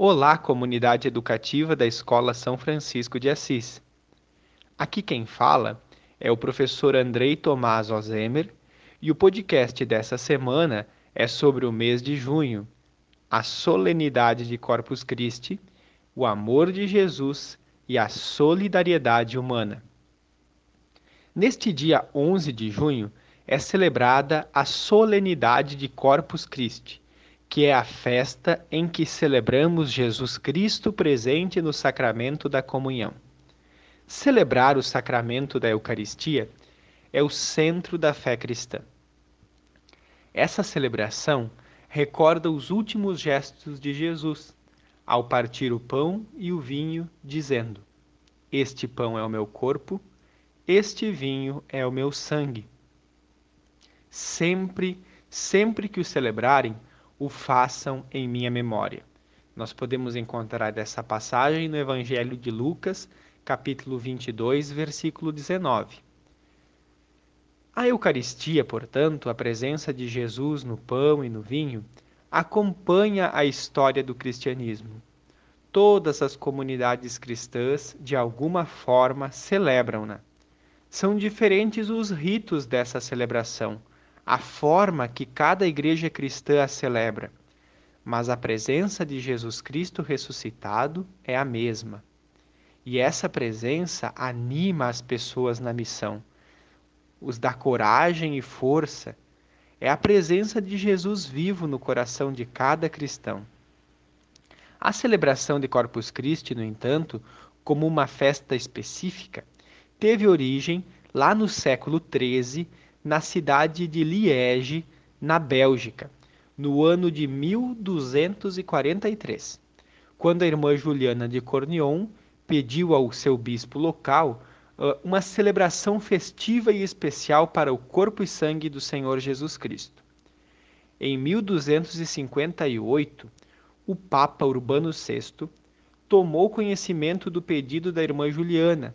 Olá, comunidade educativa da Escola São Francisco de Assis. Aqui quem fala é o professor Andrei Tomás Ozemer e o podcast dessa semana é sobre o mês de junho, a solenidade de Corpus Christi, o amor de Jesus e a solidariedade humana. Neste dia 11 de junho é celebrada a solenidade de Corpus Christi que é a festa em que celebramos Jesus Cristo presente no sacramento da comunhão. Celebrar o sacramento da Eucaristia é o centro da fé cristã. Essa celebração recorda os últimos gestos de Jesus ao partir o pão e o vinho, dizendo: Este pão é o meu corpo, este vinho é o meu sangue. Sempre, sempre que o celebrarem, o façam em minha memória. Nós podemos encontrar essa passagem no Evangelho de Lucas, capítulo 22, versículo 19. A Eucaristia, portanto, a presença de Jesus no pão e no vinho, acompanha a história do cristianismo. Todas as comunidades cristãs, de alguma forma, celebram-na. São diferentes os ritos dessa celebração, a forma que cada igreja cristã a celebra, mas a presença de Jesus Cristo ressuscitado é a mesma. E essa presença anima as pessoas na missão, os dá coragem e força. É a presença de Jesus vivo no coração de cada cristão. A celebração de Corpus Christi, no entanto, como uma festa específica, teve origem lá no século XIII na cidade de Liege, na Bélgica, no ano de 1243, quando a irmã Juliana de Cornion pediu ao seu bispo local uh, uma celebração festiva e especial para o corpo e sangue do Senhor Jesus Cristo. Em 1258, o Papa Urbano VI tomou conhecimento do pedido da irmã Juliana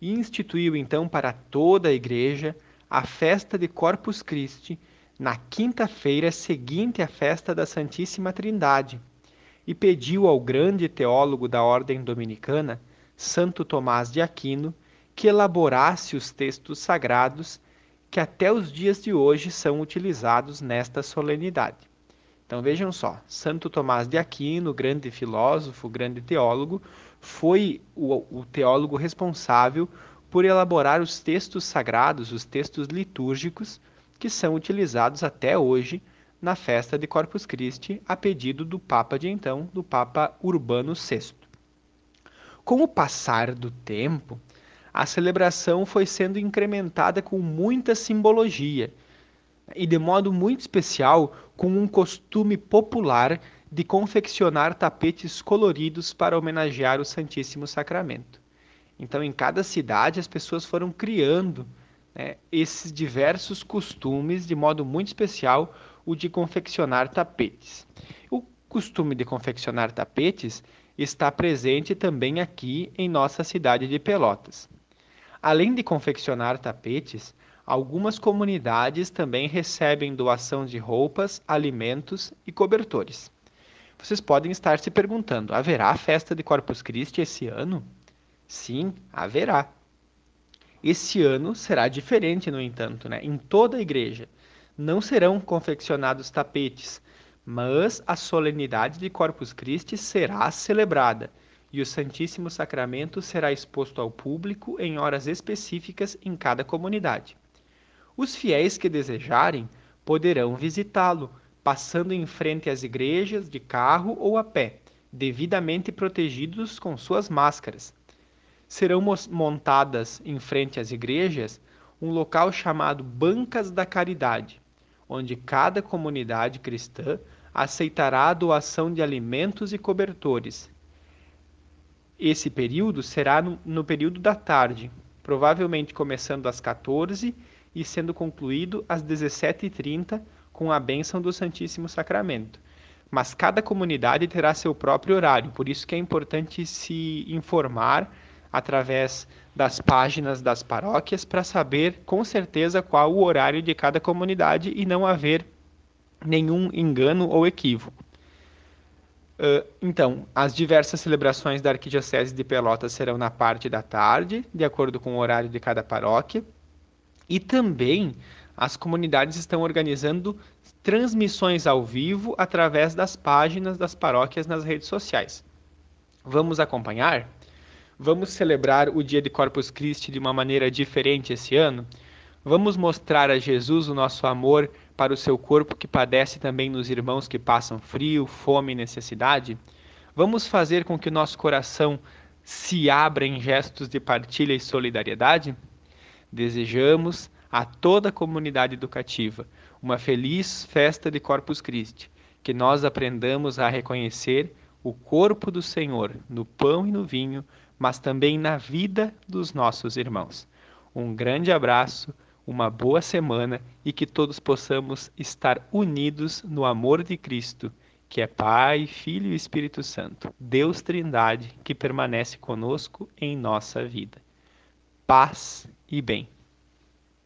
e instituiu então para toda a igreja a festa de Corpus Christi na quinta-feira seguinte à festa da Santíssima Trindade e pediu ao grande teólogo da ordem dominicana, Santo Tomás de Aquino, que elaborasse os textos sagrados que até os dias de hoje são utilizados nesta solenidade. Então vejam só, Santo Tomás de Aquino, grande filósofo, grande teólogo, foi o, o teólogo responsável por elaborar os textos sagrados, os textos litúrgicos, que são utilizados até hoje na festa de Corpus Christi, a pedido do Papa de então, do Papa Urbano VI. Com o passar do tempo, a celebração foi sendo incrementada com muita simbologia e, de modo muito especial, com um costume popular de confeccionar tapetes coloridos para homenagear o Santíssimo Sacramento. Então, em cada cidade, as pessoas foram criando né, esses diversos costumes, de modo muito especial o de confeccionar tapetes. O costume de confeccionar tapetes está presente também aqui em nossa cidade de Pelotas. Além de confeccionar tapetes, algumas comunidades também recebem doação de roupas, alimentos e cobertores. Vocês podem estar se perguntando: haverá festa de Corpus Christi esse ano? Sim, haverá. Esse ano será diferente, no entanto, né? em toda a igreja. Não serão confeccionados tapetes, mas a solenidade de Corpus Christi será celebrada e o Santíssimo Sacramento será exposto ao público em horas específicas em cada comunidade. Os fiéis que desejarem poderão visitá-lo, passando em frente às igrejas de carro ou a pé, devidamente protegidos com suas máscaras serão montadas em frente às igrejas um local chamado Bancas da Caridade, onde cada comunidade cristã aceitará a doação de alimentos e cobertores. Esse período será no, no período da tarde, provavelmente começando às 14 e sendo concluído às 17h30 com a bênção do Santíssimo Sacramento. Mas cada comunidade terá seu próprio horário, por isso que é importante se informar através das páginas das paróquias para saber com certeza qual o horário de cada comunidade e não haver nenhum engano ou equívoco. Uh, então, as diversas celebrações da Arquidiocese de Pelotas serão na parte da tarde, de acordo com o horário de cada paróquia. E também as comunidades estão organizando transmissões ao vivo através das páginas das paróquias nas redes sociais. Vamos acompanhar? Vamos celebrar o dia de Corpus Christi de uma maneira diferente esse ano? Vamos mostrar a Jesus o nosso amor para o seu corpo que padece também nos irmãos que passam frio, fome e necessidade? Vamos fazer com que o nosso coração se abra em gestos de partilha e solidariedade? Desejamos a toda a comunidade educativa uma feliz festa de Corpus Christi, que nós aprendamos a reconhecer o corpo do Senhor no pão e no vinho, mas também na vida dos nossos irmãos. Um grande abraço, uma boa semana e que todos possamos estar unidos no amor de Cristo, que é Pai, Filho e Espírito Santo, Deus Trindade, que permanece conosco em nossa vida. Paz e bem.